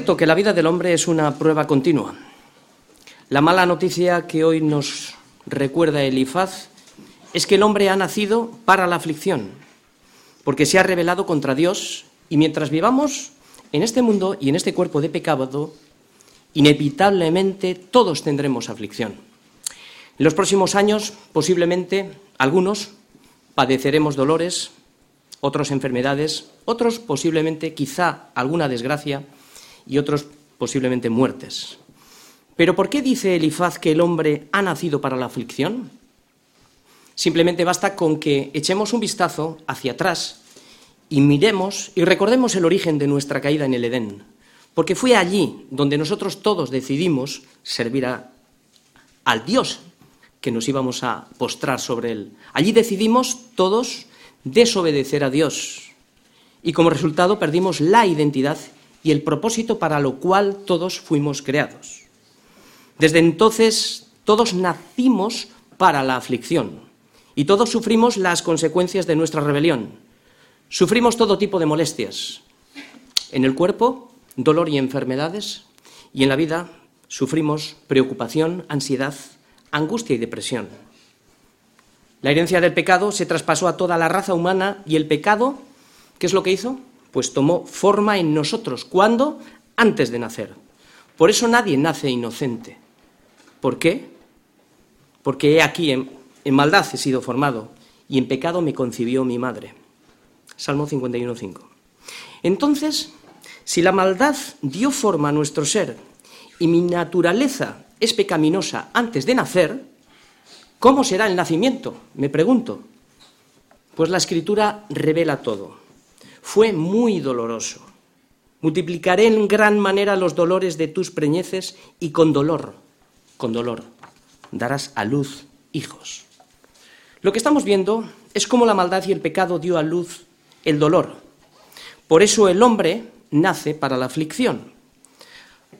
cierto que la vida del hombre es una prueba continua. La mala noticia que hoy nos recuerda Elifaz es que el hombre ha nacido para la aflicción, porque se ha rebelado contra Dios y mientras vivamos en este mundo y en este cuerpo de pecado, inevitablemente todos tendremos aflicción. En los próximos años, posiblemente, algunos padeceremos dolores, otros enfermedades, otros posiblemente, quizá, alguna desgracia y otros posiblemente muertes. Pero ¿por qué dice Elifaz que el hombre ha nacido para la aflicción? Simplemente basta con que echemos un vistazo hacia atrás y miremos y recordemos el origen de nuestra caída en el Edén, porque fue allí donde nosotros todos decidimos servir al Dios que nos íbamos a postrar sobre él. Allí decidimos todos desobedecer a Dios y como resultado perdimos la identidad y el propósito para lo cual todos fuimos creados. Desde entonces todos nacimos para la aflicción y todos sufrimos las consecuencias de nuestra rebelión. Sufrimos todo tipo de molestias. En el cuerpo, dolor y enfermedades, y en la vida sufrimos preocupación, ansiedad, angustia y depresión. La herencia del pecado se traspasó a toda la raza humana y el pecado, ¿qué es lo que hizo? Pues tomó forma en nosotros. ¿Cuándo? Antes de nacer. Por eso nadie nace inocente. ¿Por qué? Porque he aquí, en, en maldad he sido formado y en pecado me concibió mi madre. Salmo 51.5. Entonces, si la maldad dio forma a nuestro ser y mi naturaleza es pecaminosa antes de nacer, ¿Cómo será el nacimiento? Me pregunto. Pues la escritura revela todo. Fue muy doloroso. Multiplicaré en gran manera los dolores de tus preñeces y con dolor, con dolor, darás a luz hijos. Lo que estamos viendo es cómo la maldad y el pecado dio a luz el dolor. Por eso el hombre nace para la aflicción.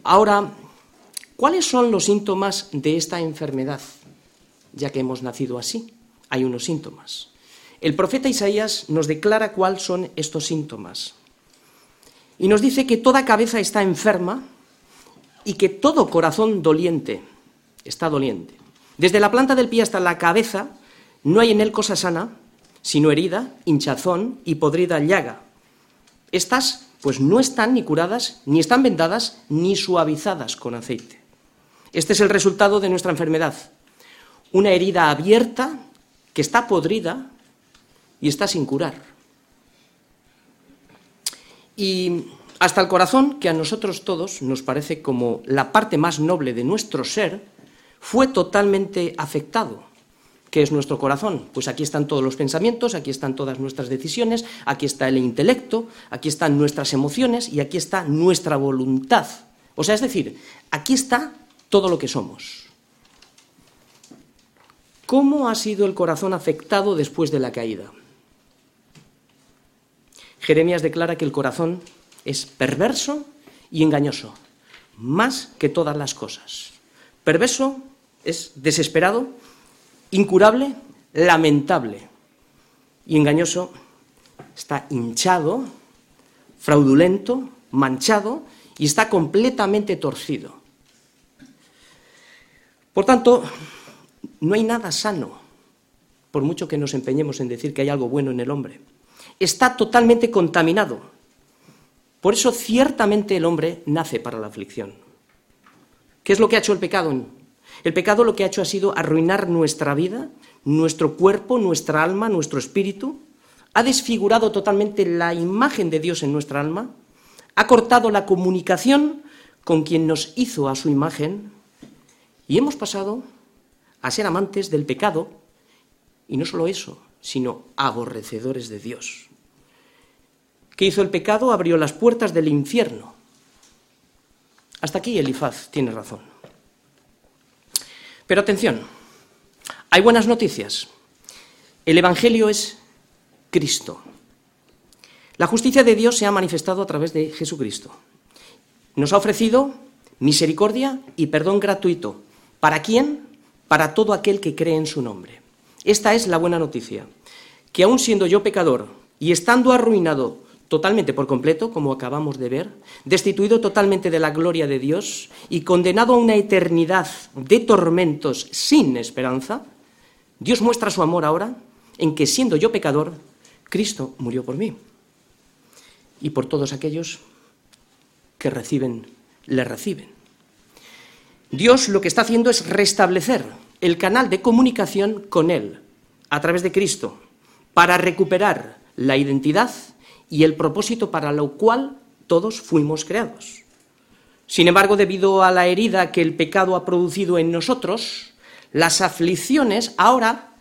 Ahora, ¿cuáles son los síntomas de esta enfermedad? ya que hemos nacido así. Hay unos síntomas. El profeta Isaías nos declara cuáles son estos síntomas. Y nos dice que toda cabeza está enferma y que todo corazón doliente está doliente. Desde la planta del pie hasta la cabeza no hay en él cosa sana, sino herida, hinchazón y podrida llaga. Estas, pues no están ni curadas, ni están vendadas, ni suavizadas con aceite. Este es el resultado de nuestra enfermedad, una herida abierta que está podrida y está sin curar. Y hasta el corazón, que a nosotros todos nos parece como la parte más noble de nuestro ser, fue totalmente afectado. ¿Qué es nuestro corazón? Pues aquí están todos los pensamientos, aquí están todas nuestras decisiones, aquí está el intelecto, aquí están nuestras emociones y aquí está nuestra voluntad. O sea, es decir, aquí está todo lo que somos. ¿Cómo ha sido el corazón afectado después de la caída? Jeremías declara que el corazón es perverso y engañoso, más que todas las cosas. Perverso es desesperado, incurable, lamentable. Y engañoso está hinchado, fraudulento, manchado y está completamente torcido. Por tanto, no hay nada sano, por mucho que nos empeñemos en decir que hay algo bueno en el hombre. Está totalmente contaminado. Por eso ciertamente el hombre nace para la aflicción. ¿Qué es lo que ha hecho el pecado? El pecado lo que ha hecho ha sido arruinar nuestra vida, nuestro cuerpo, nuestra alma, nuestro espíritu. Ha desfigurado totalmente la imagen de Dios en nuestra alma. Ha cortado la comunicación con quien nos hizo a su imagen. Y hemos pasado a ser amantes del pecado y no solo eso, sino aborrecedores de Dios. ¿Qué hizo el pecado? Abrió las puertas del infierno. Hasta aquí Elifaz tiene razón. Pero atención, hay buenas noticias. El Evangelio es Cristo. La justicia de Dios se ha manifestado a través de Jesucristo. Nos ha ofrecido misericordia y perdón gratuito. ¿Para quién? para todo aquel que cree en su nombre. Esta es la buena noticia, que aun siendo yo pecador y estando arruinado totalmente por completo, como acabamos de ver, destituido totalmente de la gloria de Dios y condenado a una eternidad de tormentos sin esperanza, Dios muestra su amor ahora en que siendo yo pecador, Cristo murió por mí y por todos aquellos que reciben, le reciben. Dios lo que está haciendo es restablecer el canal de comunicación con Él a través de Cristo para recuperar la identidad y el propósito para lo cual todos fuimos creados. Sin embargo, debido a la herida que el pecado ha producido en nosotros, las aflicciones ahora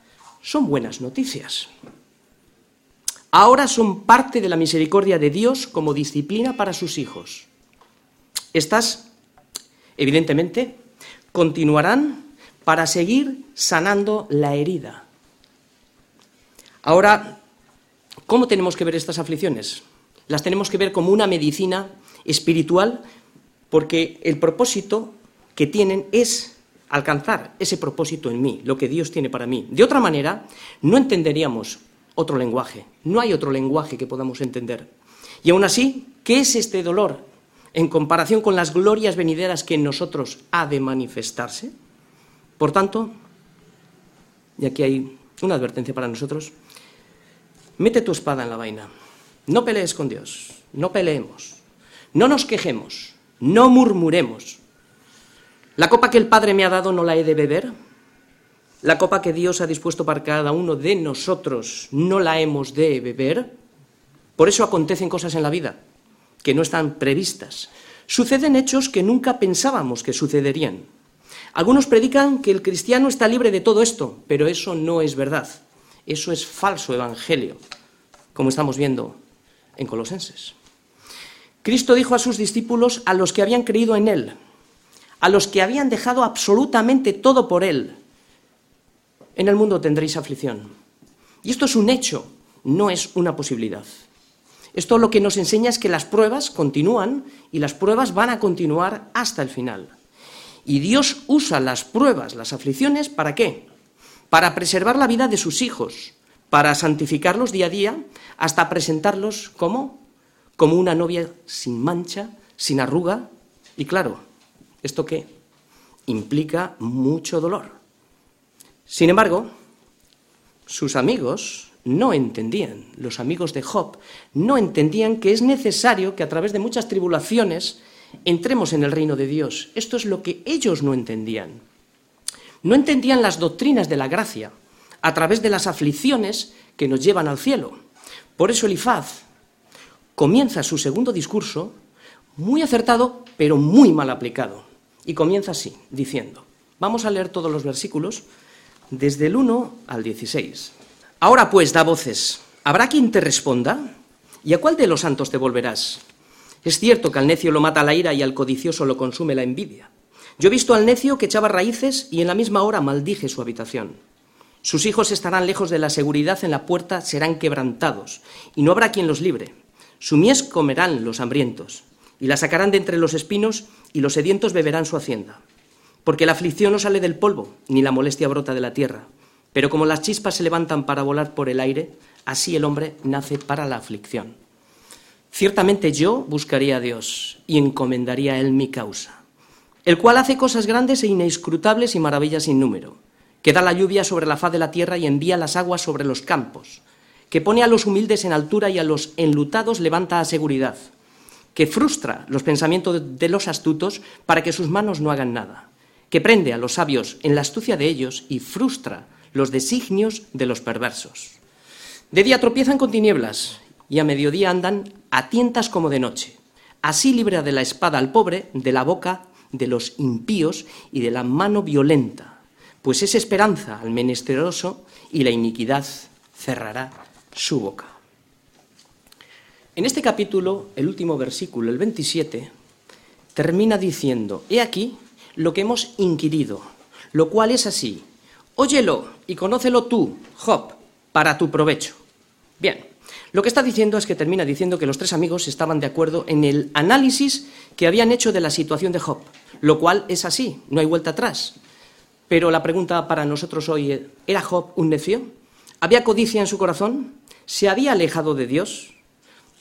son buenas noticias. Ahora son parte de la misericordia de Dios como disciplina para sus hijos. Estas, evidentemente, continuarán para seguir sanando la herida. Ahora, ¿cómo tenemos que ver estas aflicciones? Las tenemos que ver como una medicina espiritual porque el propósito que tienen es alcanzar ese propósito en mí, lo que Dios tiene para mí. De otra manera, no entenderíamos otro lenguaje, no hay otro lenguaje que podamos entender. Y aún así, ¿qué es este dolor en comparación con las glorias venideras que en nosotros ha de manifestarse? Por tanto, y aquí hay una advertencia para nosotros, mete tu espada en la vaina, no pelees con Dios, no peleemos, no nos quejemos, no murmuremos. La copa que el Padre me ha dado no la he de beber, la copa que Dios ha dispuesto para cada uno de nosotros no la hemos de beber. Por eso acontecen cosas en la vida que no están previstas. Suceden hechos que nunca pensábamos que sucederían. Algunos predican que el cristiano está libre de todo esto, pero eso no es verdad. Eso es falso evangelio, como estamos viendo en Colosenses. Cristo dijo a sus discípulos, a los que habían creído en Él, a los que habían dejado absolutamente todo por Él, en el mundo tendréis aflicción. Y esto es un hecho, no es una posibilidad. Esto lo que nos enseña es que las pruebas continúan y las pruebas van a continuar hasta el final. Y Dios usa las pruebas, las aflicciones, ¿para qué? Para preservar la vida de sus hijos, para santificarlos día a día, hasta presentarlos como como una novia sin mancha, sin arruga, y claro, ¿esto qué? Implica mucho dolor. Sin embargo, sus amigos no entendían, los amigos de Job no entendían que es necesario que a través de muchas tribulaciones entremos en el reino de Dios. Esto es lo que ellos no entendían. No entendían las doctrinas de la gracia a través de las aflicciones que nos llevan al cielo. Por eso Elifaz comienza su segundo discurso muy acertado, pero muy mal aplicado. Y comienza así, diciendo, vamos a leer todos los versículos desde el 1 al 16. Ahora pues da voces, ¿habrá quien te responda? ¿Y a cuál de los santos te volverás? Es cierto que al necio lo mata la ira y al codicioso lo consume la envidia. Yo he visto al necio que echaba raíces y en la misma hora maldije su habitación. Sus hijos estarán lejos de la seguridad en la puerta, serán quebrantados, y no habrá quien los libre. Su mies comerán los hambrientos, y la sacarán de entre los espinos, y los sedientos beberán su hacienda. Porque la aflicción no sale del polvo, ni la molestia brota de la tierra. Pero como las chispas se levantan para volar por el aire, así el hombre nace para la aflicción. Ciertamente yo buscaría a Dios y encomendaría a Él mi causa, el cual hace cosas grandes e inescrutables y maravillas sin número, que da la lluvia sobre la faz de la tierra y envía las aguas sobre los campos, que pone a los humildes en altura y a los enlutados levanta a seguridad, que frustra los pensamientos de los astutos para que sus manos no hagan nada, que prende a los sabios en la astucia de ellos y frustra los designios de los perversos. De día tropiezan con tinieblas y a mediodía andan a tientas como de noche. Así libra de la espada al pobre, de la boca de los impíos y de la mano violenta, pues es esperanza al menesteroso y la iniquidad cerrará su boca. En este capítulo, el último versículo, el 27, termina diciendo, he aquí lo que hemos inquirido, lo cual es así, óyelo y conócelo tú, Job, para tu provecho. Bien, lo que está diciendo es que termina diciendo que los tres amigos estaban de acuerdo en el análisis que habían hecho de la situación de Job, lo cual es así, no hay vuelta atrás. Pero la pregunta para nosotros hoy ¿era Job un necio? ¿Había codicia en su corazón? ¿Se había alejado de Dios?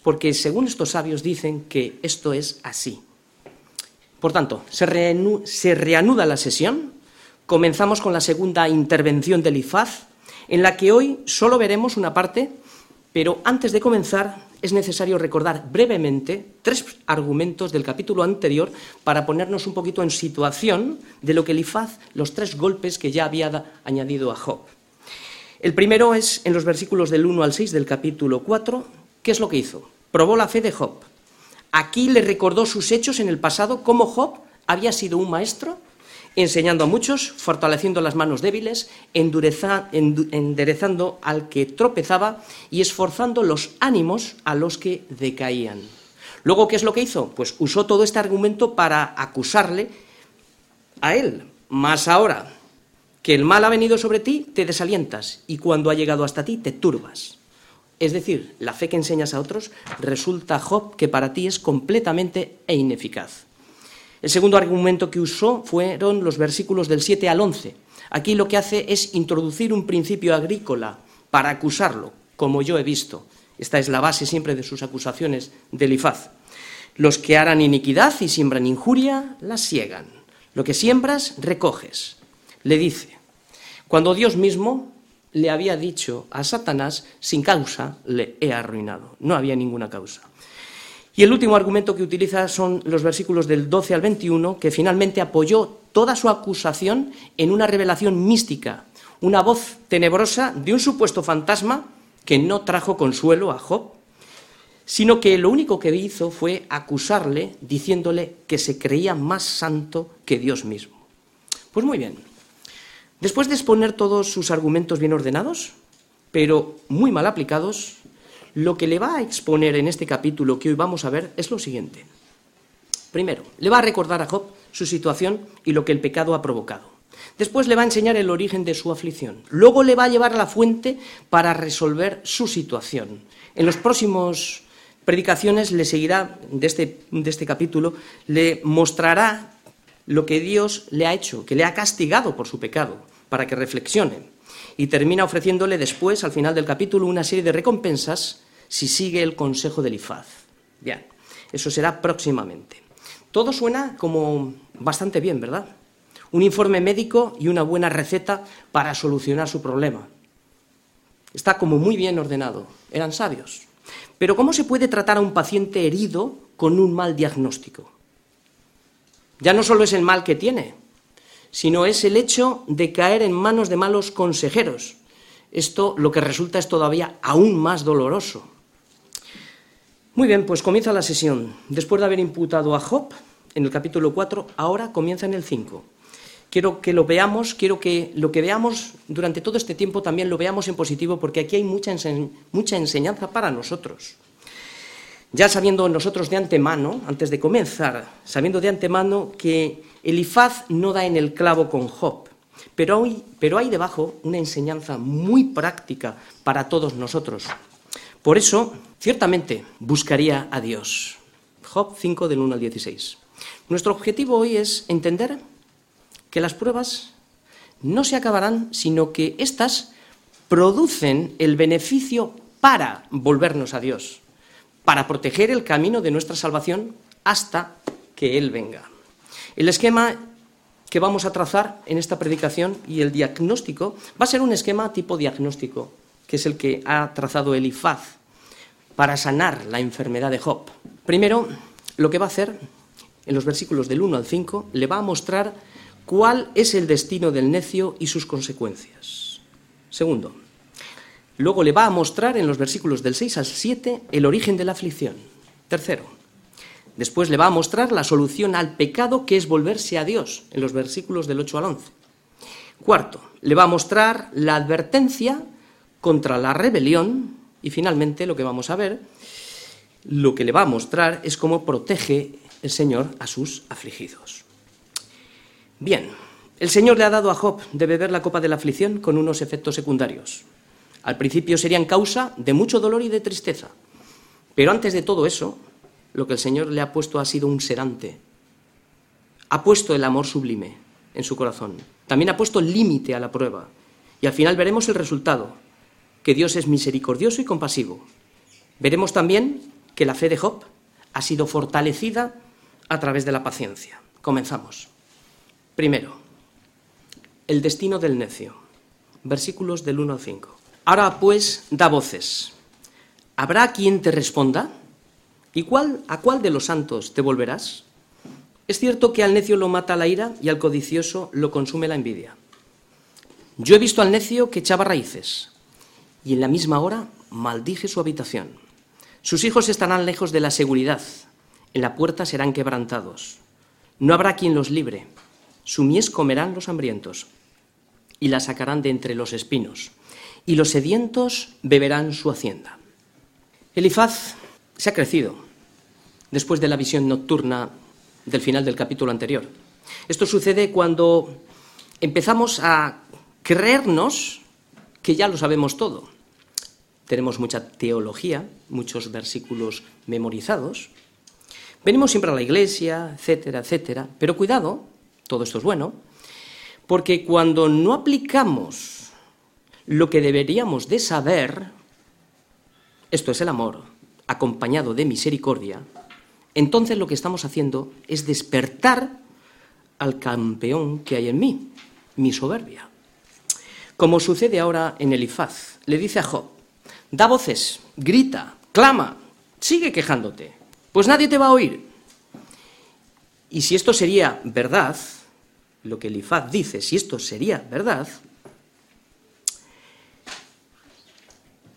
porque según estos sabios dicen que esto es así. Por tanto, se, reanuda la sesión, comenzamos con la segunda intervención del IFAZ, en la que hoy solo veremos una parte, pero antes de comenzar es necesario recordar brevemente tres argumentos del capítulo anterior para ponernos un poquito en situación de lo que el IFAZ, los tres golpes que ya había añadido a Job. El primero es en los versículos del 1 al 6 del capítulo 4. ¿Qué es lo que hizo? Probó la fe de Job. Aquí le recordó sus hechos en el pasado, cómo Job había sido un maestro, enseñando a muchos, fortaleciendo las manos débiles, enderezando al que tropezaba y esforzando los ánimos a los que decaían. Luego, ¿qué es lo que hizo? Pues usó todo este argumento para acusarle a él. Más ahora, que el mal ha venido sobre ti, te desalientas y cuando ha llegado hasta ti, te turbas. Es decir, la fe que enseñas a otros resulta, Job, que para ti es completamente e ineficaz. El segundo argumento que usó fueron los versículos del 7 al 11. Aquí lo que hace es introducir un principio agrícola para acusarlo, como yo he visto. Esta es la base siempre de sus acusaciones de Elifaz. Los que harán iniquidad y siembran injuria, la siegan. Lo que siembras, recoges. Le dice, cuando Dios mismo le había dicho a Satanás, sin causa le he arruinado. No había ninguna causa. Y el último argumento que utiliza son los versículos del 12 al 21, que finalmente apoyó toda su acusación en una revelación mística, una voz tenebrosa de un supuesto fantasma que no trajo consuelo a Job, sino que lo único que hizo fue acusarle diciéndole que se creía más santo que Dios mismo. Pues muy bien, Después de exponer todos sus argumentos bien ordenados, pero muy mal aplicados, lo que le va a exponer en este capítulo que hoy vamos a ver es lo siguiente. Primero, le va a recordar a Job su situación y lo que el pecado ha provocado. Después le va a enseñar el origen de su aflicción. Luego le va a llevar a la fuente para resolver su situación. En los próximos predicaciones le seguirá de este, de este capítulo, le mostrará lo que Dios le ha hecho, que le ha castigado por su pecado, para que reflexione. Y termina ofreciéndole después, al final del capítulo, una serie de recompensas si sigue el consejo del Ifaz. Bien, eso será próximamente. Todo suena como bastante bien, ¿verdad? Un informe médico y una buena receta para solucionar su problema. Está como muy bien ordenado. Eran sabios. Pero ¿cómo se puede tratar a un paciente herido con un mal diagnóstico? Ya no solo es el mal que tiene, sino es el hecho de caer en manos de malos consejeros. Esto lo que resulta es todavía aún más doloroso. Muy bien, pues comienza la sesión. Después de haber imputado a Job en el capítulo 4, ahora comienza en el 5. Quiero que lo veamos, quiero que lo que veamos durante todo este tiempo también lo veamos en positivo, porque aquí hay mucha, mucha enseñanza para nosotros. Ya sabiendo nosotros de antemano, antes de comenzar, sabiendo de antemano que Elifaz no da en el clavo con Job, pero hay, pero hay debajo una enseñanza muy práctica para todos nosotros. Por eso, ciertamente, buscaría a Dios. Job 5 del 1 al 16. Nuestro objetivo hoy es entender que las pruebas no se acabarán, sino que éstas producen el beneficio para volvernos a Dios para proteger el camino de nuestra salvación hasta que Él venga. El esquema que vamos a trazar en esta predicación y el diagnóstico va a ser un esquema tipo diagnóstico, que es el que ha trazado Elifaz para sanar la enfermedad de Job. Primero, lo que va a hacer en los versículos del 1 al 5, le va a mostrar cuál es el destino del necio y sus consecuencias. Segundo, Luego le va a mostrar en los versículos del 6 al 7 el origen de la aflicción. Tercero, después le va a mostrar la solución al pecado que es volverse a Dios en los versículos del 8 al 11. Cuarto, le va a mostrar la advertencia contra la rebelión y finalmente lo que vamos a ver, lo que le va a mostrar es cómo protege el Señor a sus afligidos. Bien, el Señor le ha dado a Job de beber la copa de la aflicción con unos efectos secundarios. Al principio serían causa de mucho dolor y de tristeza. Pero antes de todo eso, lo que el Señor le ha puesto ha sido un sedante. Ha puesto el amor sublime en su corazón. También ha puesto límite a la prueba. Y al final veremos el resultado, que Dios es misericordioso y compasivo. Veremos también que la fe de Job ha sido fortalecida a través de la paciencia. Comenzamos. Primero, el destino del necio. Versículos del 1 al 5. Ahora pues da voces. ¿Habrá quien te responda? ¿Y cuál, a cuál de los santos te volverás? Es cierto que al necio lo mata la ira y al codicioso lo consume la envidia. Yo he visto al necio que echaba raíces y en la misma hora maldije su habitación. Sus hijos estarán lejos de la seguridad, en la puerta serán quebrantados. No habrá quien los libre. Su mies comerán los hambrientos y la sacarán de entre los espinos, y los sedientos beberán su hacienda. Elifaz se ha crecido después de la visión nocturna del final del capítulo anterior. Esto sucede cuando empezamos a creernos que ya lo sabemos todo. Tenemos mucha teología, muchos versículos memorizados. Venimos siempre a la iglesia, etcétera, etcétera. Pero cuidado, todo esto es bueno, porque cuando no aplicamos lo que deberíamos de saber, esto es el amor, acompañado de misericordia, entonces lo que estamos haciendo es despertar al campeón que hay en mí, mi soberbia. Como sucede ahora en Elifaz, le dice a Job, da voces, grita, clama, sigue quejándote, pues nadie te va a oír. Y si esto sería verdad, lo que Elifaz dice, si esto sería verdad,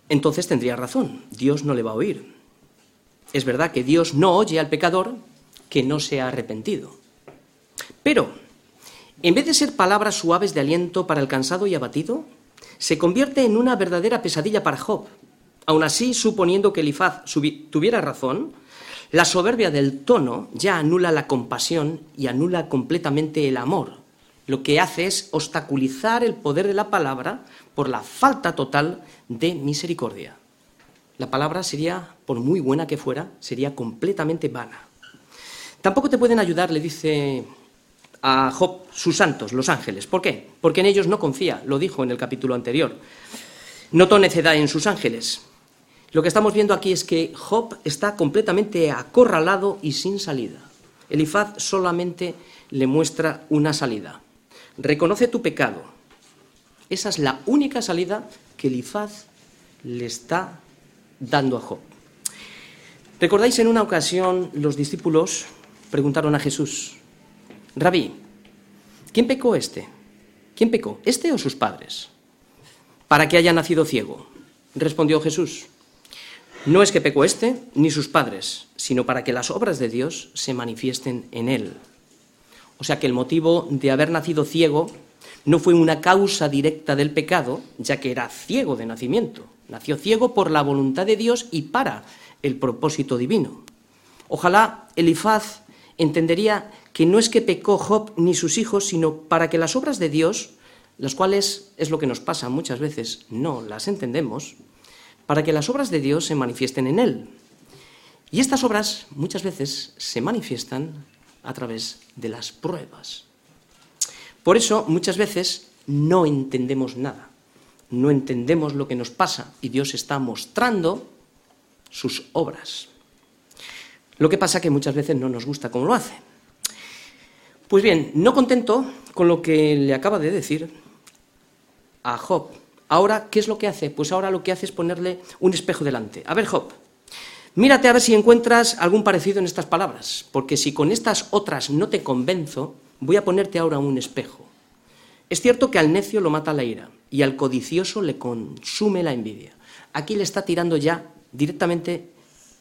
entonces tendría razón, Dios no le va a oír. Es verdad que Dios no oye al pecador que no se ha arrepentido. Pero, en vez de ser palabras suaves de aliento para el cansado y abatido, se convierte en una verdadera pesadilla para Job. Aun así, suponiendo que Elifaz tuviera razón, la soberbia del tono ya anula la compasión y anula completamente el amor. Lo que hace es obstaculizar el poder de la palabra por la falta total de misericordia la palabra sería, por muy buena que fuera, sería completamente vana. Tampoco te pueden ayudar, le dice a Job, sus santos, los ángeles. ¿Por qué? Porque en ellos no confía, lo dijo en el capítulo anterior. Notó necedad en sus ángeles. Lo que estamos viendo aquí es que Job está completamente acorralado y sin salida. Elifaz solamente le muestra una salida. Reconoce tu pecado. Esa es la única salida que Elifaz le está dando a Job. ¿Recordáis en una ocasión los discípulos preguntaron a Jesús, Rabí, ¿quién pecó este? ¿Quién pecó, este o sus padres? Para que haya nacido ciego. Respondió Jesús, no es que pecó este ni sus padres, sino para que las obras de Dios se manifiesten en él. O sea que el motivo de haber nacido ciego no fue una causa directa del pecado, ya que era ciego de nacimiento, Nació ciego por la voluntad de Dios y para el propósito divino. Ojalá Elifaz entendería que no es que pecó Job ni sus hijos, sino para que las obras de Dios, las cuales es lo que nos pasa muchas veces, no las entendemos, para que las obras de Dios se manifiesten en él. Y estas obras muchas veces se manifiestan a través de las pruebas. Por eso muchas veces no entendemos nada no entendemos lo que nos pasa y Dios está mostrando sus obras. Lo que pasa que muchas veces no nos gusta cómo lo hace. Pues bien, no contento con lo que le acaba de decir a Job, ahora, ¿qué es lo que hace? Pues ahora lo que hace es ponerle un espejo delante. A ver, Job, mírate a ver si encuentras algún parecido en estas palabras, porque si con estas otras no te convenzo, voy a ponerte ahora un espejo. Es cierto que al necio lo mata la ira, y al codicioso le consume la envidia. Aquí le está tirando ya directamente,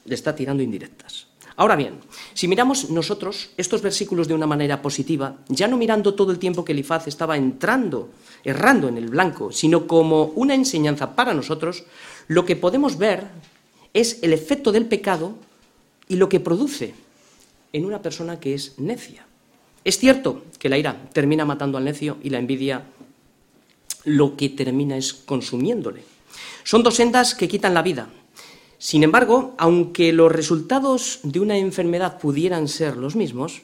le está tirando indirectas. Ahora bien, si miramos nosotros estos versículos de una manera positiva, ya no mirando todo el tiempo que Elifaz estaba entrando, errando en el blanco, sino como una enseñanza para nosotros, lo que podemos ver es el efecto del pecado y lo que produce en una persona que es necia. Es cierto que la ira termina matando al necio y la envidia lo que termina es consumiéndole. Son dos sendas que quitan la vida. Sin embargo, aunque los resultados de una enfermedad pudieran ser los mismos,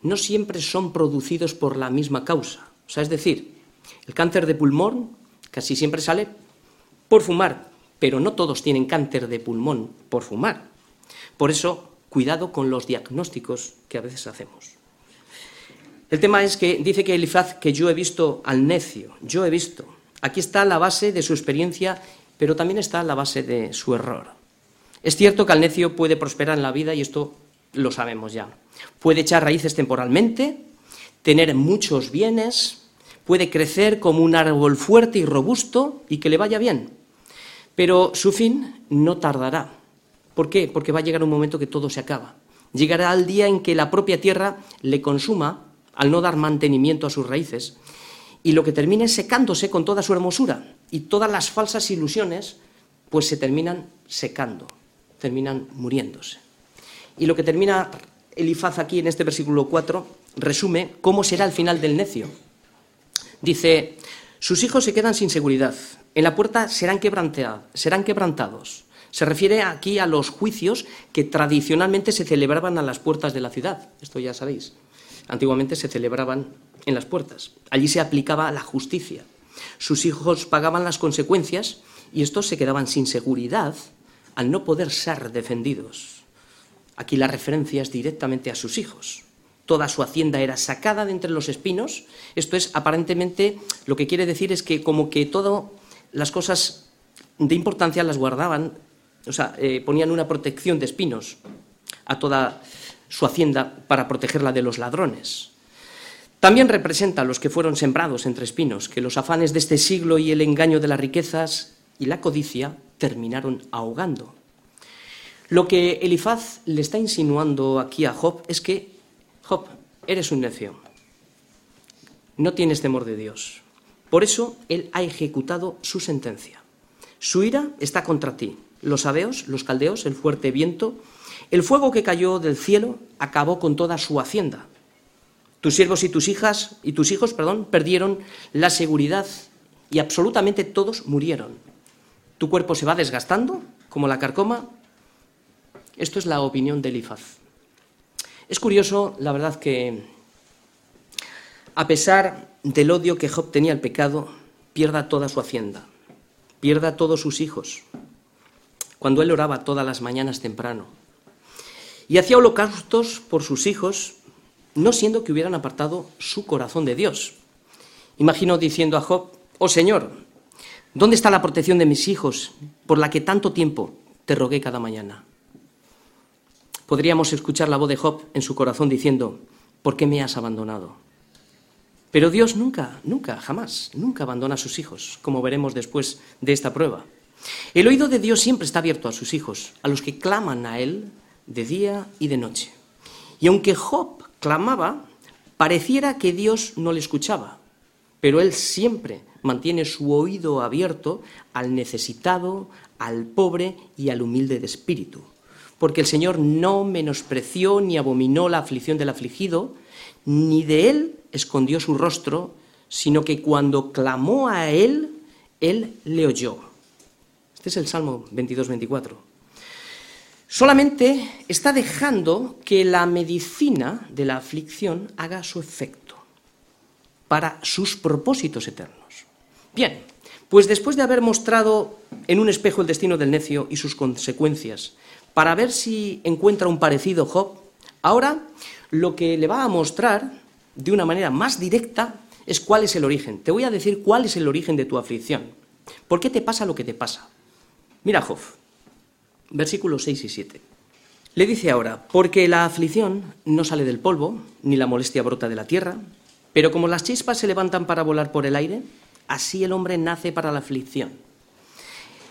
no siempre son producidos por la misma causa. O sea, es decir, el cáncer de pulmón casi siempre sale por fumar, pero no todos tienen cáncer de pulmón por fumar. Por eso, cuidado con los diagnósticos que a veces hacemos. El tema es que dice que Elifaz que yo he visto al necio, yo he visto. Aquí está la base de su experiencia, pero también está la base de su error. Es cierto que al necio puede prosperar en la vida y esto lo sabemos ya. Puede echar raíces temporalmente, tener muchos bienes, puede crecer como un árbol fuerte y robusto y que le vaya bien. Pero su fin no tardará. ¿Por qué? Porque va a llegar un momento que todo se acaba. Llegará el día en que la propia tierra le consuma al no dar mantenimiento a sus raíces, y lo que termina es secándose con toda su hermosura, y todas las falsas ilusiones pues se terminan secando, terminan muriéndose. Y lo que termina Elifaz aquí en este versículo 4 resume cómo será el final del necio. Dice, sus hijos se quedan sin seguridad, en la puerta serán, serán quebrantados. Se refiere aquí a los juicios que tradicionalmente se celebraban a las puertas de la ciudad. Esto ya sabéis antiguamente se celebraban en las puertas. Allí se aplicaba la justicia. Sus hijos pagaban las consecuencias y estos se quedaban sin seguridad al no poder ser defendidos. Aquí la referencia es directamente a sus hijos. Toda su hacienda era sacada de entre los espinos. Esto es aparentemente lo que quiere decir es que como que todas las cosas de importancia las guardaban, o sea, eh, ponían una protección de espinos a toda su hacienda para protegerla de los ladrones. También representa a los que fueron sembrados entre espinos, que los afanes de este siglo y el engaño de las riquezas y la codicia terminaron ahogando. Lo que Elifaz le está insinuando aquí a Job es que, Job, eres un necio, no tienes temor de Dios. Por eso él ha ejecutado su sentencia. Su ira está contra ti. Los abeos, los caldeos, el fuerte viento, el fuego que cayó del cielo acabó con toda su hacienda. Tus siervos y tus hijas y tus hijos, perdón, perdieron la seguridad y absolutamente todos murieron. Tu cuerpo se va desgastando como la carcoma. Esto es la opinión de Elifaz. Es curioso, la verdad, que a pesar del odio que Job tenía al pecado, pierda toda su hacienda, pierda todos sus hijos. Cuando él oraba todas las mañanas temprano, y hacía holocaustos por sus hijos, no siendo que hubieran apartado su corazón de Dios. Imagino diciendo a Job, oh Señor, ¿dónde está la protección de mis hijos por la que tanto tiempo te rogué cada mañana? Podríamos escuchar la voz de Job en su corazón diciendo, ¿por qué me has abandonado? Pero Dios nunca, nunca, jamás, nunca abandona a sus hijos, como veremos después de esta prueba. El oído de Dios siempre está abierto a sus hijos, a los que claman a Él de día y de noche. Y aunque Job clamaba, pareciera que Dios no le escuchaba, pero él siempre mantiene su oído abierto al necesitado, al pobre y al humilde de espíritu, porque el Señor no menospreció ni abominó la aflicción del afligido, ni de él escondió su rostro, sino que cuando clamó a él, él le oyó. Este es el Salmo 22-24 solamente está dejando que la medicina de la aflicción haga su efecto para sus propósitos eternos. Bien, pues después de haber mostrado en un espejo el destino del necio y sus consecuencias, para ver si encuentra un parecido Job, ahora lo que le va a mostrar de una manera más directa es cuál es el origen. Te voy a decir cuál es el origen de tu aflicción. ¿Por qué te pasa lo que te pasa? Mira, Job, versículos 6 y 7. Le dice ahora, porque la aflicción no sale del polvo, ni la molestia brota de la tierra, pero como las chispas se levantan para volar por el aire, así el hombre nace para la aflicción.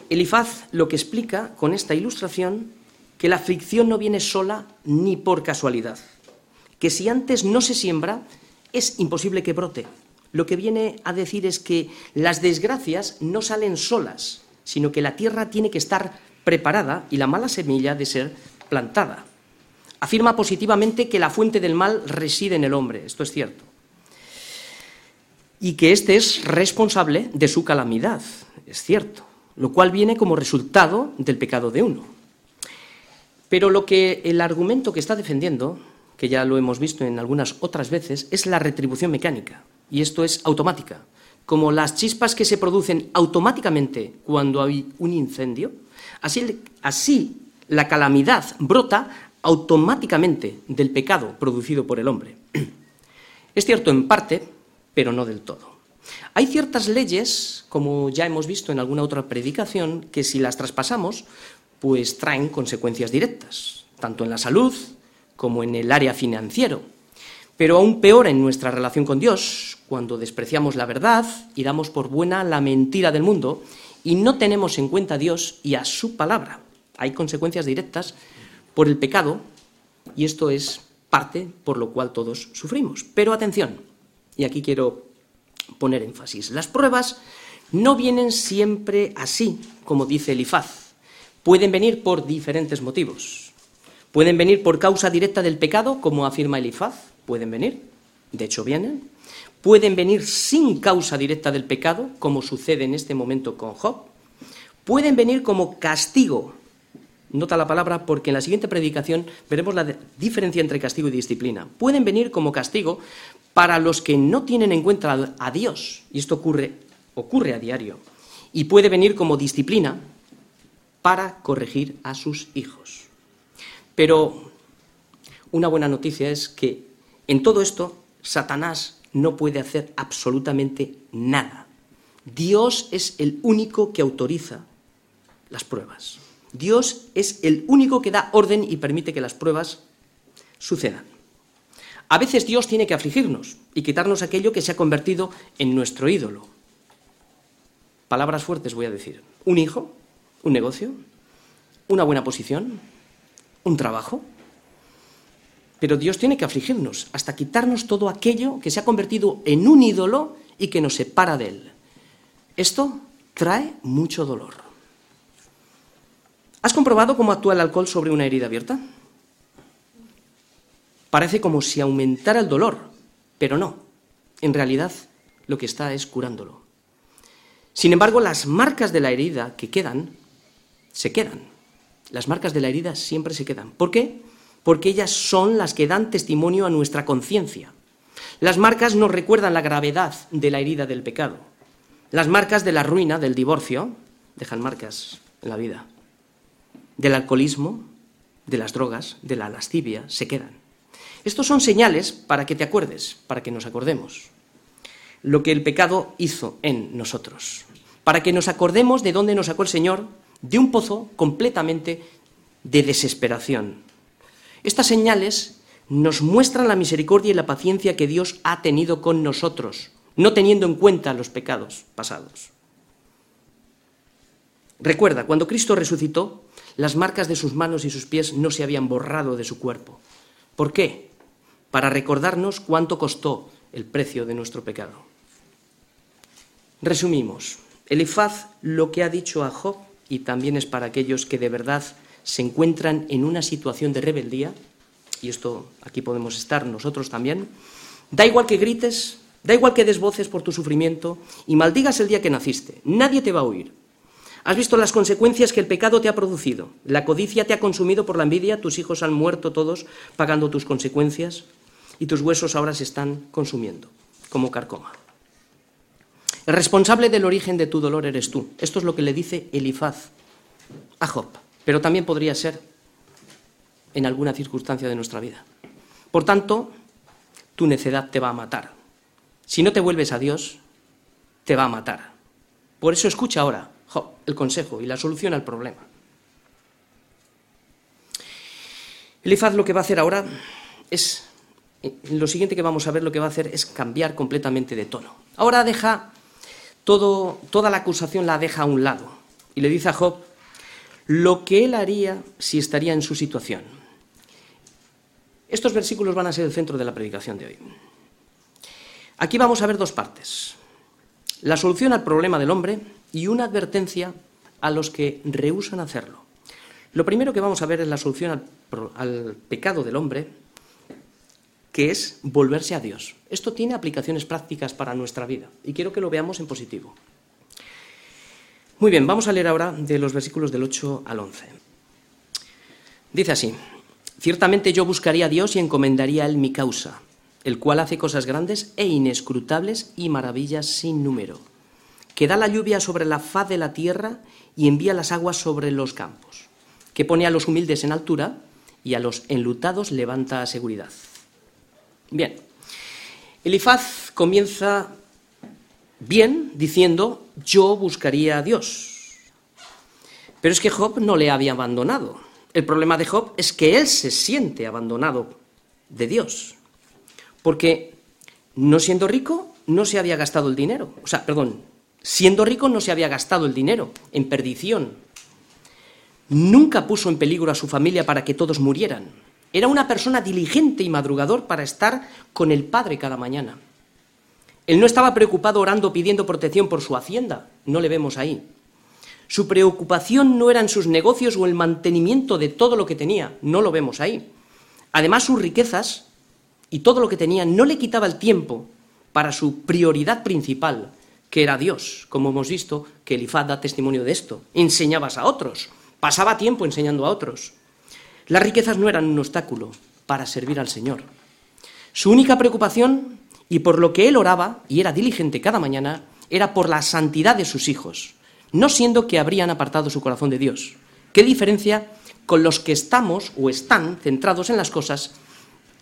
Elifaz lo que explica con esta ilustración que la aflicción no viene sola ni por casualidad, que si antes no se siembra, es imposible que brote. Lo que viene a decir es que las desgracias no salen solas, sino que la tierra tiene que estar preparada y la mala semilla de ser plantada. Afirma positivamente que la fuente del mal reside en el hombre, esto es cierto, y que éste es responsable de su calamidad, es cierto, lo cual viene como resultado del pecado de uno. Pero lo que el argumento que está defendiendo, que ya lo hemos visto en algunas otras veces, es la retribución mecánica, y esto es automática, como las chispas que se producen automáticamente cuando hay un incendio, Así, La calamidad brota automáticamente del pecado producido por el hombre. Es cierto en parte, pero no del todo. Hay ciertas leyes, como ya hemos visto en alguna otra predicación, que si las traspasamos, pues traen consecuencias directas, tanto en la salud como en el área financiero. Pero aún peor en nuestra relación con Dios, cuando despreciamos la verdad y damos por buena la mentira del mundo y no tenemos en cuenta a Dios y a su palabra. Hay consecuencias directas por el pecado y esto es parte por lo cual todos sufrimos. Pero atención, y aquí quiero poner énfasis, las pruebas no vienen siempre así, como dice Elifaz. Pueden venir por diferentes motivos. Pueden venir por causa directa del pecado, como afirma Elifaz, pueden venir, de hecho vienen. Pueden venir sin causa directa del pecado, como sucede en este momento con Job. Pueden venir como castigo Nota la palabra porque en la siguiente predicación veremos la diferencia entre castigo y disciplina. Pueden venir como castigo para los que no tienen en cuenta a Dios, y esto ocurre, ocurre a diario, y puede venir como disciplina para corregir a sus hijos. Pero una buena noticia es que en todo esto Satanás no puede hacer absolutamente nada. Dios es el único que autoriza las pruebas. Dios es el único que da orden y permite que las pruebas sucedan. A veces Dios tiene que afligirnos y quitarnos aquello que se ha convertido en nuestro ídolo. Palabras fuertes voy a decir. Un hijo, un negocio, una buena posición, un trabajo. Pero Dios tiene que afligirnos hasta quitarnos todo aquello que se ha convertido en un ídolo y que nos separa de Él. Esto trae mucho dolor. ¿Has comprobado cómo actúa el alcohol sobre una herida abierta? Parece como si aumentara el dolor, pero no. En realidad, lo que está es curándolo. Sin embargo, las marcas de la herida que quedan, se quedan. Las marcas de la herida siempre se quedan. ¿Por qué? Porque ellas son las que dan testimonio a nuestra conciencia. Las marcas nos recuerdan la gravedad de la herida del pecado. Las marcas de la ruina, del divorcio, dejan marcas en la vida del alcoholismo, de las drogas, de la lascivia, se quedan. Estos son señales para que te acuerdes, para que nos acordemos lo que el pecado hizo en nosotros, para que nos acordemos de dónde nos sacó el Señor, de un pozo completamente de desesperación. Estas señales nos muestran la misericordia y la paciencia que Dios ha tenido con nosotros, no teniendo en cuenta los pecados pasados. Recuerda, cuando Cristo resucitó, las marcas de sus manos y sus pies no se habían borrado de su cuerpo. ¿Por qué? Para recordarnos cuánto costó el precio de nuestro pecado. Resumimos. Elifaz lo que ha dicho a Job, y también es para aquellos que de verdad se encuentran en una situación de rebeldía, y esto aquí podemos estar nosotros también, da igual que grites, da igual que des voces por tu sufrimiento y maldigas el día que naciste, nadie te va a oír. Has visto las consecuencias que el pecado te ha producido. La codicia te ha consumido por la envidia, tus hijos han muerto todos pagando tus consecuencias y tus huesos ahora se están consumiendo como carcoma. El responsable del origen de tu dolor eres tú. Esto es lo que le dice Elifaz a Job, pero también podría ser en alguna circunstancia de nuestra vida. Por tanto, tu necedad te va a matar. Si no te vuelves a Dios, te va a matar. Por eso escucha ahora el consejo y la solución al problema. Elifaz lo que va a hacer ahora es, lo siguiente que vamos a ver lo que va a hacer es cambiar completamente de tono. Ahora deja todo, toda la acusación la deja a un lado y le dice a Job lo que él haría si estaría en su situación. Estos versículos van a ser el centro de la predicación de hoy. Aquí vamos a ver dos partes. La solución al problema del hombre y una advertencia a los que rehusan hacerlo. Lo primero que vamos a ver es la solución al, pecado del hombre, que es volverse a Dios. Esto tiene aplicaciones prácticas para nuestra vida y quiero que lo veamos en positivo. Muy bien, vamos a leer ahora de los versículos del 8 al 11. Dice así, ciertamente yo buscaría a Dios y encomendaría a Él mi causa, el cual hace cosas grandes e inescrutables y maravillas sin número que da la lluvia sobre la faz de la tierra y envía las aguas sobre los campos. que pone a los humildes en altura y a los enlutados levanta a seguridad. Bien, Elifaz comienza bien diciendo, yo buscaría a Dios. Pero es que Job no le había abandonado. El problema de Job es que él se siente abandonado de Dios. Porque no siendo rico, no se había gastado el dinero. O sea, perdón, siendo rico no se había gastado el dinero en perdición. Nunca puso en peligro a su familia para que todos murieran. Era una persona diligente y madrugador para estar con el Padre cada mañana. Él no estaba preocupado orando pidiendo protección por su hacienda, no le vemos ahí. Su preocupación no eran sus negocios o el mantenimiento de todo lo que tenía, no lo vemos ahí. Además, sus riquezas y todo lo que tenía no le quitaba el tiempo para su prioridad principal, que era Dios, como hemos visto que Elifaz da testimonio de esto. Enseñabas a otros, pasaba tiempo enseñando a otros. Las riquezas no eran un obstáculo para servir al Señor. Su única preocupación, y por lo que él oraba, y era diligente cada mañana, era por la santidad de sus hijos, no siendo que habrían apartado su corazón de Dios. ¿Qué diferencia con los que estamos o están centrados en las cosas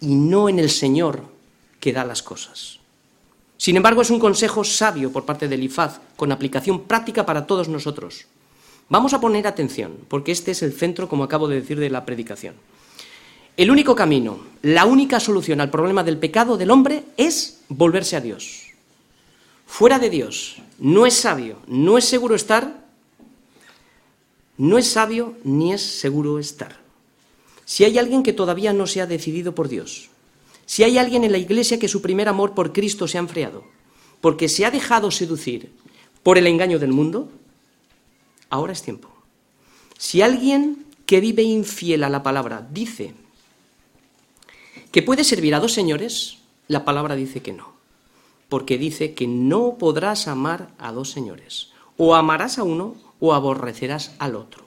y no en el Señor que da las cosas? Sin embargo, es un consejo sabio por parte del IFAZ, con aplicación práctica para todos nosotros. Vamos a poner atención, porque este es el centro, como acabo de decir, de la predicación. El único camino, la única solución al problema del pecado del hombre es volverse a Dios. Fuera de Dios no es sabio, no es seguro estar, no es sabio ni es seguro estar. Si hay alguien que todavía no se ha decidido por Dios, si hay alguien en la iglesia que su primer amor por Cristo se ha enfriado, porque se ha dejado seducir por el engaño del mundo, ahora es tiempo. Si alguien que vive infiel a la palabra dice que puede servir a dos señores, la palabra dice que no porque dice que no podrás amar a dos señores. O amarás a uno o aborrecerás al otro.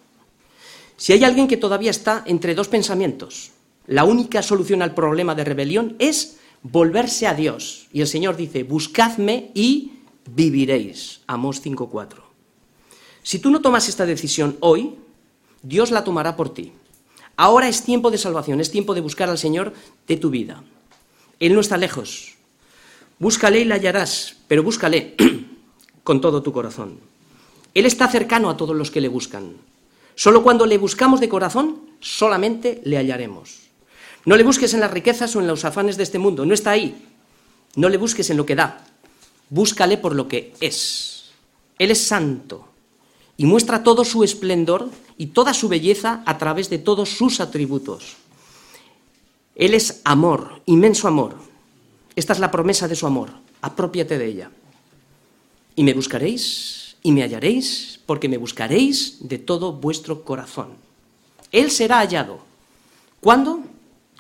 Si hay alguien que todavía está entre dos pensamientos, la única solución al problema de rebelión es volverse a Dios. Y el Señor dice, buscadme y viviréis. Amos 5.4. Si tú no tomas esta decisión hoy, Dios la tomará por ti. Ahora es tiempo de salvación, es tiempo de buscar al Señor de tu vida. Él no está lejos, Búscale y la hallarás, pero búscale con todo tu corazón. Él está cercano a todos los que le buscan. Solo cuando le buscamos de corazón, solamente le hallaremos. No le busques en las riquezas o en los afanes de este mundo, no está ahí. No le busques en lo que da, búscale por lo que es. Él es santo y muestra todo su esplendor y toda su belleza a través de todos sus atributos. Él es amor, inmenso amor, esta es la promesa de su amor. Apropiate de ella. Y me buscaréis y me hallaréis, porque me buscaréis de todo vuestro corazón. Él será hallado. ¿Cuándo?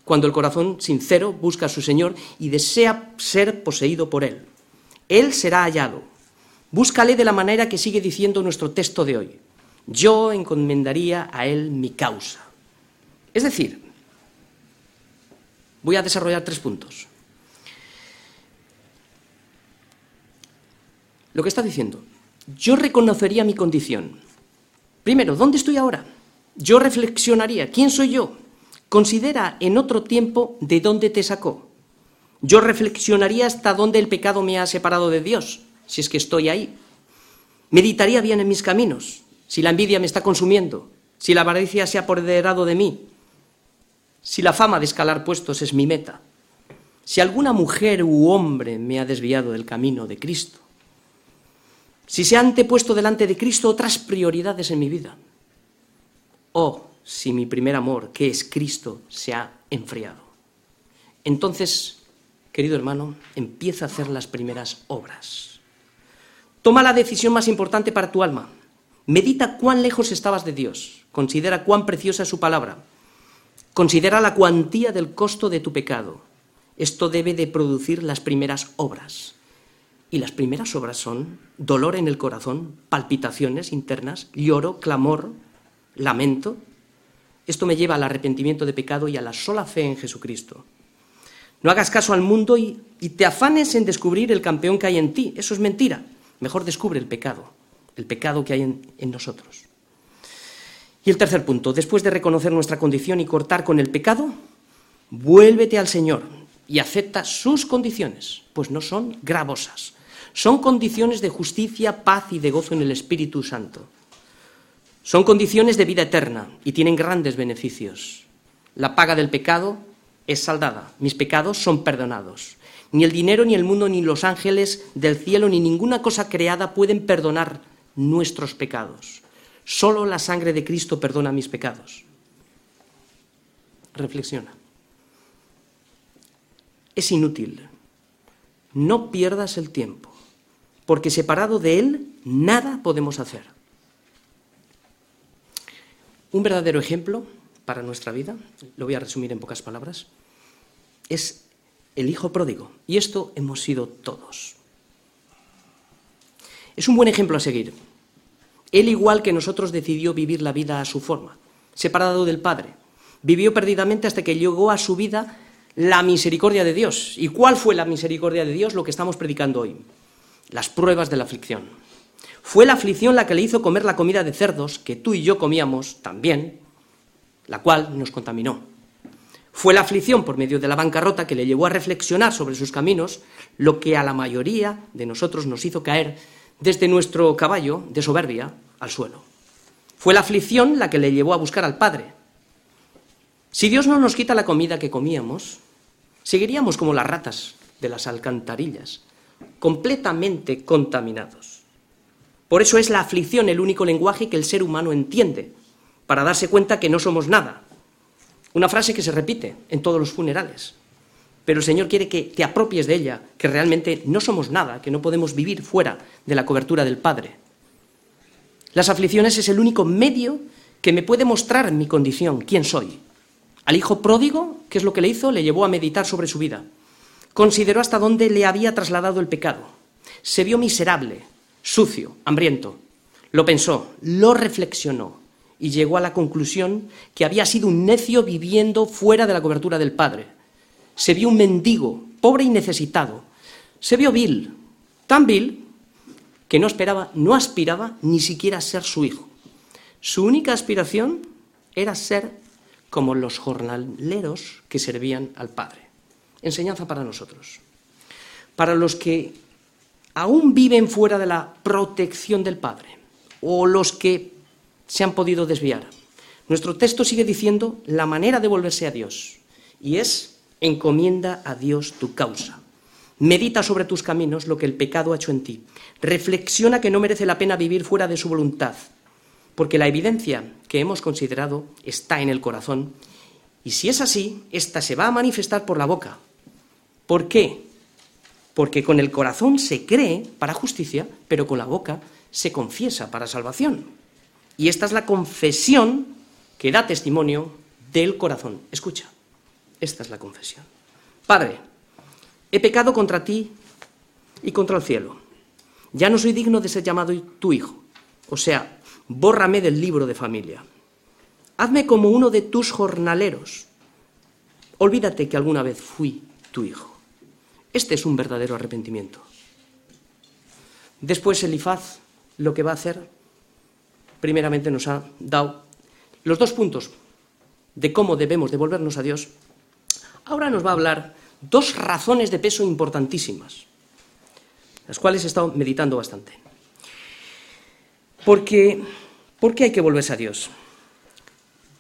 Cuando el corazón sincero busca a su Señor y desea ser poseído por Él. Él será hallado. Búscale de la manera que sigue diciendo nuestro texto de hoy. Yo encomendaría a Él mi causa. Es decir, voy a desarrollar tres puntos. lo que está diciendo. Yo reconocería mi condición. Primero, ¿dónde estoy ahora? Yo reflexionaría, ¿quién soy yo? Considera en otro tiempo de dónde te sacó. Yo reflexionaría hasta dónde el pecado me ha separado de Dios, si es que estoy ahí. Meditaría bien en mis caminos, si la envidia me está consumiendo, si la avaricia se ha apoderado de mí, si la fama de escalar puestos es mi meta, si alguna mujer u hombre me ha desviado del camino de Cristo, si se han antepuesto delante de Cristo otras prioridades en mi vida. O si mi primer amor, que es Cristo, se ha enfriado. Entonces, querido hermano, empieza a hacer las primeras obras. Toma la decisión más importante para tu alma. Medita cuán lejos estabas de Dios. Considera cuán preciosa es su palabra. Considera la cuantía del costo de tu pecado. Esto debe de producir las primeras obras. Y las primeras obras son dolor en el corazón, palpitaciones internas, lloro, clamor, lamento. Esto me lleva al arrepentimiento de pecado y a la sola fe en Jesucristo. No hagas caso al mundo y, te afanes en descubrir el campeón que hay en ti. Eso es mentira. Mejor descubre el pecado, el pecado que hay en, nosotros. Y el tercer punto, después de reconocer nuestra condición y cortar con el pecado, vuélvete al Señor y acepta sus condiciones, pues no son gravosas. Son condiciones de justicia, paz y de gozo en el Espíritu Santo. Son condiciones de vida eterna y tienen grandes beneficios. La paga del pecado es saldada, mis pecados son perdonados. Ni el dinero, ni el mundo, ni los ángeles del cielo, ni ninguna cosa creada pueden perdonar nuestros pecados. Solo la sangre de Cristo perdona mis pecados. Reflexiona. Es inútil. No pierdas el tiempo, porque separado de Él nada podemos hacer. Un verdadero ejemplo para nuestra vida, lo voy a resumir en pocas palabras, es el hijo pródigo. Y esto hemos sido todos. Es un buen ejemplo a seguir. Él, igual que nosotros, decidió vivir la vida a su forma, separado del Padre. Vivió perdidamente hasta que llegó a su vida la misericordia de Dios. ¿Y cuál fue la misericordia de Dios? Lo que estamos predicando hoy. Las pruebas de la aflicción. Fue la aflicción la que le hizo comer la comida de cerdos que tú y yo comíamos también, la cual nos contaminó. Fue la aflicción por medio de la bancarrota que le llevó a reflexionar sobre sus caminos, lo que a la mayoría de nosotros nos hizo caer desde nuestro caballo de soberbia al suelo. Fue la aflicción la que le llevó a buscar al Padre. Si Dios no nos quita la comida que comíamos, seguiríamos como las ratas de las alcantarillas, completamente contaminados. Por eso es la aflicción el único lenguaje que el ser humano entiende, para darse cuenta que no somos nada. Una frase que se repite en todos los funerales. Pero el Señor quiere que te apropies de ella, que realmente no somos nada, que no podemos vivir fuera de la cobertura del Padre. Las aflicciones es el único medio que me puede mostrar mi condición, quién soy. Al hijo pródigo, ¿qué es lo que le hizo? Le llevó a meditar sobre su vida. Consideró hasta dónde le había trasladado el pecado. Se vio miserable, sucio, hambriento. Lo pensó, lo reflexionó y llegó a la conclusión que había sido un necio viviendo fuera de la cobertura del Padre. Se vio un mendigo, pobre y necesitado. Se vio vil, tan vil que no esperaba, no aspiraba ni siquiera a ser su hijo. Su única aspiración era ser como los jornaleros que servían al Padre. Enseñanza para nosotros. Para los que aún viven fuera de la protección del Padre o los que se han podido desviar. Nuestro texto sigue diciendo la manera de volverse a Dios y es encomienda a Dios tu causa. Medita sobre tus caminos lo que el pecado ha hecho en ti. Reflexiona que no merece la pena vivir fuera de su voluntad, porque la evidencia que hemos considerado está en el corazón, y si es así, ésta se va a manifestar por la boca. ¿Por qué? Porque con el corazón se cree para justicia, pero con la boca se confiesa para salvación. Y esta es la confesión que da testimonio del corazón. Escucha, esta es la confesión. Padre, He pecado contra ti y contra el cielo. Ya no soy digno de ser llamado tu hijo. O sea, bórrame del libro de familia. Hazme como uno de tus jornaleros. Olvídate que alguna vez fui tu hijo. Este es un verdadero arrepentimiento. Después Elifaz lo que va a hacer, primeramente nos ha dado los dos puntos de cómo debemos devolvernos a Dios. Ahora nos va a hablar dos razones de peso importantísimas, las cuales he estado meditando bastante. Porque, ¿Por qué hay que volverse a Dios?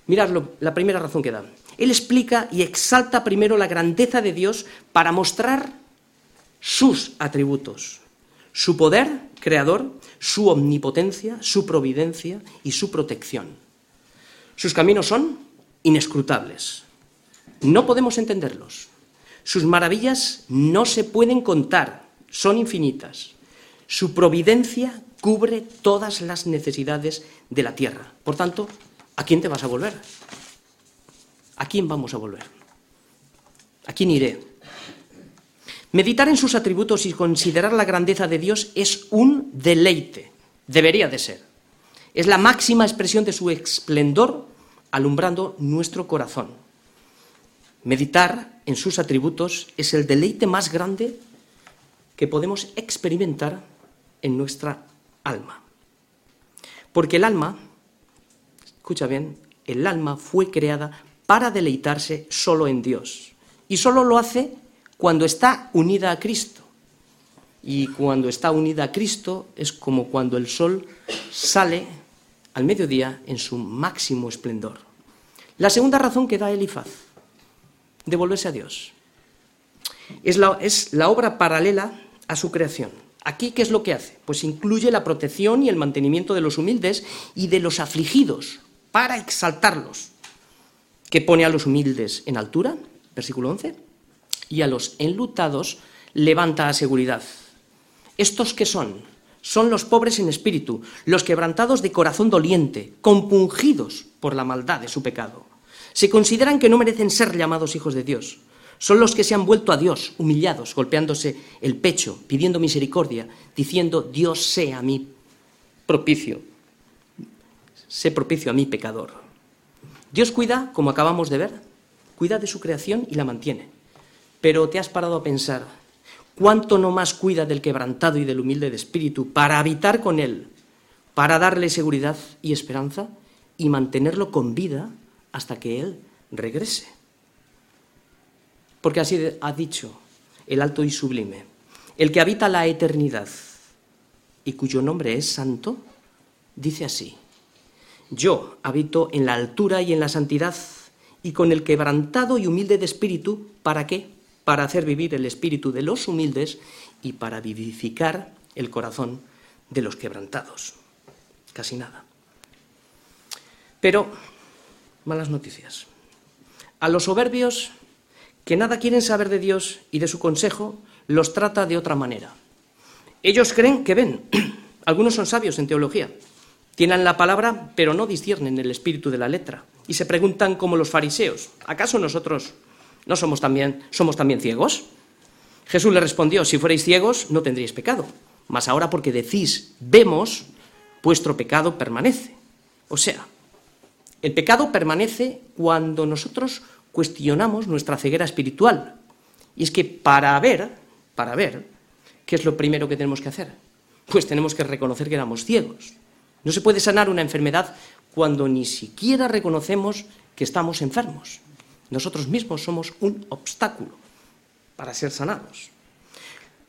Miradlo, la primera razón que da. Él explica y exalta primero la grandeza de Dios para mostrar sus atributos, su poder creador, su omnipotencia, su providencia y su protección. Sus caminos son inescrutables. No podemos entenderlos. Sus maravillas no se pueden contar, son infinitas. Su providencia cubre todas las necesidades de la tierra. Por tanto, ¿a quién te vas a volver? ¿A quién vamos a volver? ¿A quién iré? Meditar en sus atributos y considerar la grandeza de Dios es un deleite, debería de ser. Es la máxima expresión de su esplendor alumbrando nuestro corazón. Meditar en sus atributos es el deleite más grande que podemos experimentar en nuestra alma. Porque el alma escucha bien, el alma fue creada para deleitarse solo en Dios. Y solo lo hace cuando está unida a Cristo. Y cuando está unida a Cristo es como cuando el sol sale al mediodía en su máximo esplendor. La segunda razón que da Elifaz, devolverse a Dios. Es la, obra paralela a su creación. Aquí, ¿qué es lo que hace? Pues incluye la protección y el mantenimiento de los humildes y de los afligidos, para exaltarlos, que pone a los humildes en altura, versículo 11, y a los enlutados levanta a seguridad. ¿Estos qué son? Son los pobres en espíritu, los quebrantados de corazón doliente, compungidos por la maldad de su pecado. Se consideran que no merecen ser llamados hijos de Dios. Son los que se han vuelto a Dios, humillados, golpeándose el pecho, pidiendo misericordia, diciendo, Dios sea mi propicio, sé propicio a mi pecador. Dios cuida, como acabamos de ver, cuida de su creación y la mantiene. Pero te has parado a pensar, ¿cuánto no más cuida del quebrantado y del humilde de espíritu para habitar con él, para darle seguridad y esperanza y mantenerlo con vida hasta que él regrese? Porque así ha dicho el alto y sublime, el que habita la eternidad y cuyo nombre es santo, dice así, yo habito en la altura y en la santidad y con el quebrantado y humilde de espíritu, ¿para qué? Para hacer vivir el espíritu de los humildes y para vivificar el corazón de los quebrantados. Casi nada. Pero, malas noticias. A los soberbios que nada quieren saber de Dios y de su consejo, los trata de otra manera. Ellos creen que ven. Algunos son sabios en teología. Tienen la palabra, pero no disciernen el espíritu de la letra. Y se preguntan como los fariseos, ¿acaso nosotros no somos también, somos también ciegos? Jesús le respondió, si fuerais ciegos no tendríais pecado, mas ahora porque decís, vemos, vuestro pecado permanece. O sea, el pecado permanece cuando nosotros cuestionamos nuestra ceguera espiritual. Y es que para ver, para ver, ¿qué es lo primero que tenemos que hacer? Pues tenemos que reconocer que éramos ciegos. No se puede sanar una enfermedad cuando ni siquiera reconocemos que estamos enfermos. Nosotros mismos somos un obstáculo para ser sanados.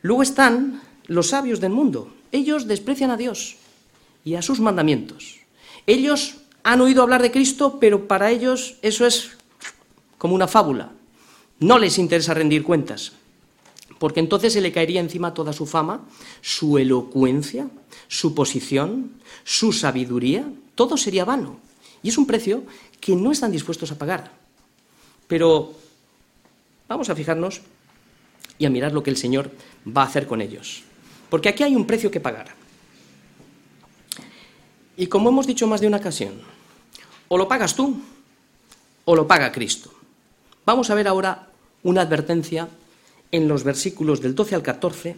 Luego están los sabios del mundo. Ellos desprecian a Dios y a sus mandamientos. Ellos han oído hablar de Cristo, pero para ellos eso es como una fábula. No les interesa rendir cuentas, porque entonces se le caería encima toda su fama, su elocuencia, su posición, su sabiduría, todo sería vano. Y es un precio que no están dispuestos a pagar. Pero vamos a fijarnos y a mirar lo que el Señor va a hacer con ellos. Porque aquí hay un precio que pagar. Y como hemos dicho más de una ocasión, o lo pagas tú o lo paga Cristo. Vamos a ver ahora una advertencia en los versículos del 12 al 14,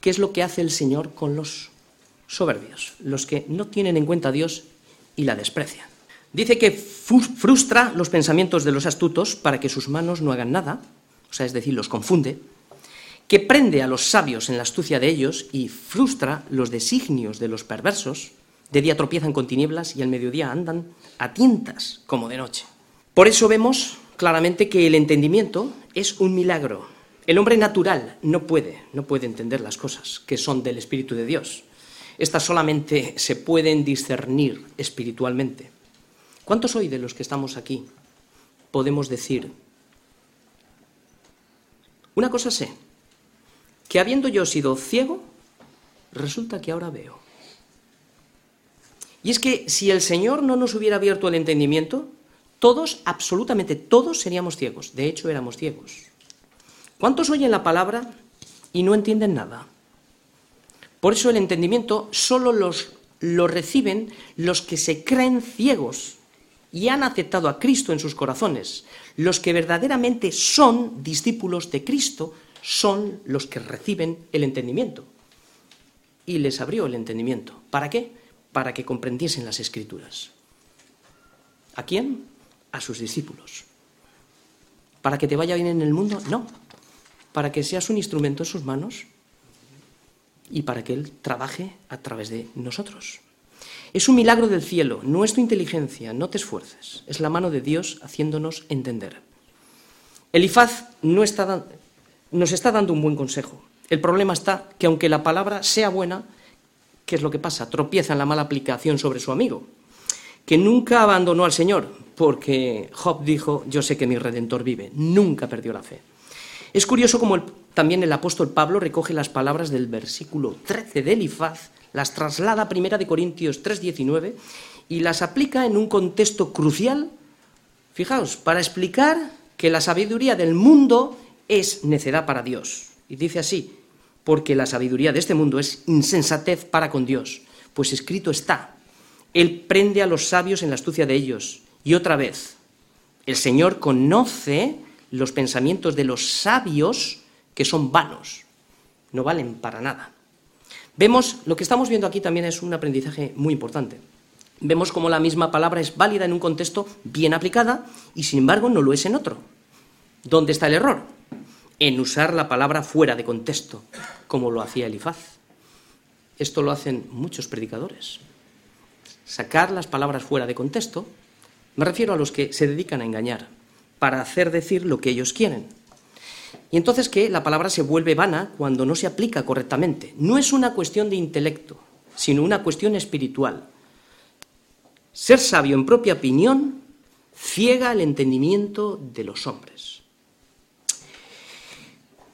qué es lo que hace el Señor con los soberbios, los que no tienen en cuenta a Dios y la desprecian. Dice que frustra los pensamientos de los astutos para que sus manos no hagan nada, o sea, es decir, los confunde, que prende a los sabios en la astucia de ellos y frustra los designios de los perversos, de día tropiezan con tinieblas y al mediodía andan a tientas como de noche. Por eso vemos claramente que el entendimiento es un milagro. El hombre natural no puede, no puede entender las cosas que son del Espíritu de Dios. Estas solamente se pueden discernir espiritualmente. ¿Cuántos hoy de los que estamos aquí podemos decir, una cosa sé, que habiendo yo sido ciego, resulta que ahora veo? Y es que si el Señor no nos hubiera abierto el entendimiento, todos, absolutamente todos seríamos ciegos. De hecho, éramos ciegos. ¿Cuántos oyen la palabra y no entienden nada? Por eso el entendimiento solo los, lo reciben los que se creen ciegos y han aceptado a Cristo en sus corazones. Los que verdaderamente son discípulos de Cristo son los que reciben el entendimiento. Y les abrió el entendimiento. ¿Para qué? Para que comprendiesen las escrituras. ¿A quién? a sus discípulos. ¿Para que te vaya bien en el mundo? No. Para que seas un instrumento en sus manos y para que Él trabaje a través de nosotros. Es un milagro del cielo, no es tu inteligencia, no te esfuerces, es la mano de Dios haciéndonos entender. Elifaz no está, nos está dando un buen consejo. El problema está que aunque la palabra sea buena, ¿qué es lo que pasa? Tropieza en la mala aplicación sobre su amigo, que nunca abandonó al Señor, porque Job dijo, yo sé que mi redentor vive, nunca perdió la fe. Es curioso como también el apóstol Pablo recoge las palabras del versículo 13 de Elifaz, las traslada a primera de Corintios 3:19 y las aplica en un contexto crucial, fijaos, para explicar que la sabiduría del mundo es necedad para Dios. Y dice así, porque la sabiduría de este mundo es insensatez para con Dios, pues escrito está, Él prende a los sabios en la astucia de ellos. Y otra vez, el Señor conoce los pensamientos de los sabios que son vanos, no valen para nada. Vemos, lo que estamos viendo aquí también es un aprendizaje muy importante. Vemos cómo la misma palabra es válida en un contexto bien aplicada y sin embargo no lo es en otro. ¿Dónde está el error? En usar la palabra fuera de contexto, como lo hacía Elifaz. Esto lo hacen muchos predicadores. Sacar las palabras fuera de contexto, me refiero a los que se dedican a engañar, para hacer decir lo que ellos quieren. Y entonces que la palabra se vuelve vana cuando no se aplica correctamente. No es una cuestión de intelecto, sino una cuestión espiritual. Ser sabio en propia opinión ciega el entendimiento de los hombres.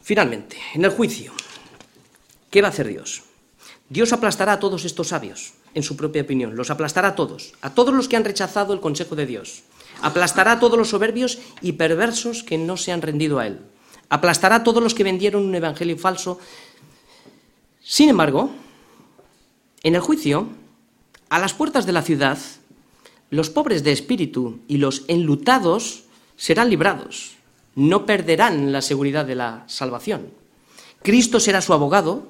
Finalmente, en el juicio, ¿qué va a hacer Dios? Dios aplastará a todos estos sabios, en su propia opinión, los aplastará a todos, a todos los que han rechazado el consejo de Dios. Aplastará a todos los soberbios y perversos que no se han rendido a Él. Aplastará a todos los que vendieron un evangelio falso. Sin embargo, en el juicio, a las puertas de la ciudad, los pobres de espíritu y los enlutados serán librados. No perderán la seguridad de la salvación. Cristo será su abogado,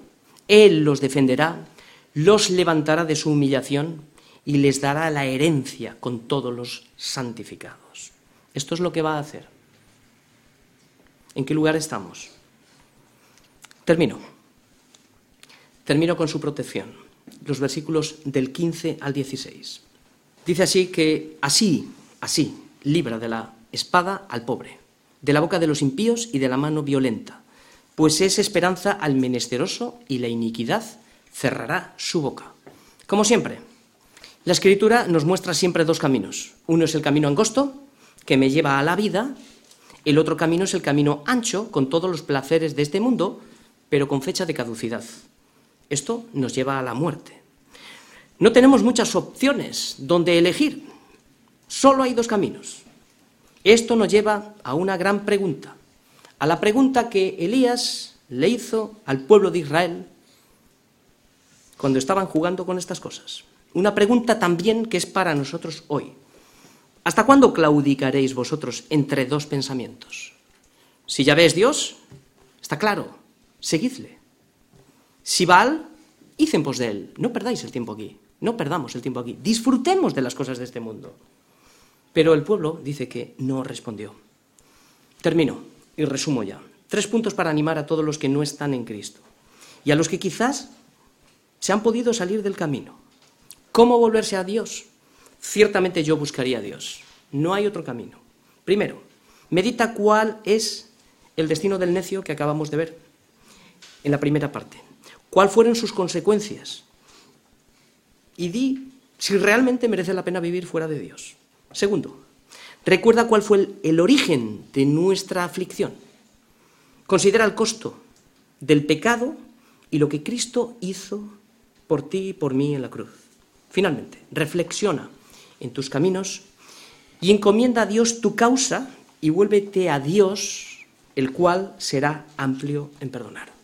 Él los defenderá, los levantará de su humillación y les dará la herencia con todos los santificados. Esto es lo que va a hacer. ¿En qué lugar estamos? Termino. Termino con su protección. Los versículos del 15 al 16. Dice así que así, así, libra de la espada al pobre, de la boca de los impíos y de la mano violenta, pues es esperanza al menesteroso y la iniquidad cerrará su boca. Como siempre, la escritura nos muestra siempre dos caminos. Uno es el camino angosto, que me lleva a la vida, el otro camino es el camino ancho, con todos los placeres de este mundo, pero con fecha de caducidad. Esto nos lleva a la muerte. No tenemos muchas opciones donde elegir. Solo hay dos caminos. Esto nos lleva a una gran pregunta, a la pregunta que Elías le hizo al pueblo de Israel cuando estaban jugando con estas cosas. Una pregunta también que es para nosotros hoy. ¿Hasta cuándo claudicaréis vosotros entre dos pensamientos? Si ya ves Dios, está claro, seguidle. Si Baal, id en pos de él. No perdáis el tiempo aquí, no perdamos el tiempo aquí. Disfrutemos de las cosas de este mundo. Pero el pueblo dice que no respondió. Termino y resumo ya. Tres puntos para animar a todos los que no están en Cristo y a los que quizás se han podido salir del camino. ¿Cómo volverse a Dios? Ciertamente yo buscaría a Dios. No hay otro camino. Primero, medita cuál es el destino del necio que acabamos de ver en la primera parte. ¿Cuáles fueron sus consecuencias? Y di si realmente merece la pena vivir fuera de Dios. Segundo, recuerda cuál fue el, el origen de nuestra aflicción. Considera el costo del pecado y lo que Cristo hizo por ti y por mí en la cruz. Finalmente, reflexiona en tus caminos y encomienda a Dios tu causa y vuélvete a Dios, el cual será amplio en perdonar.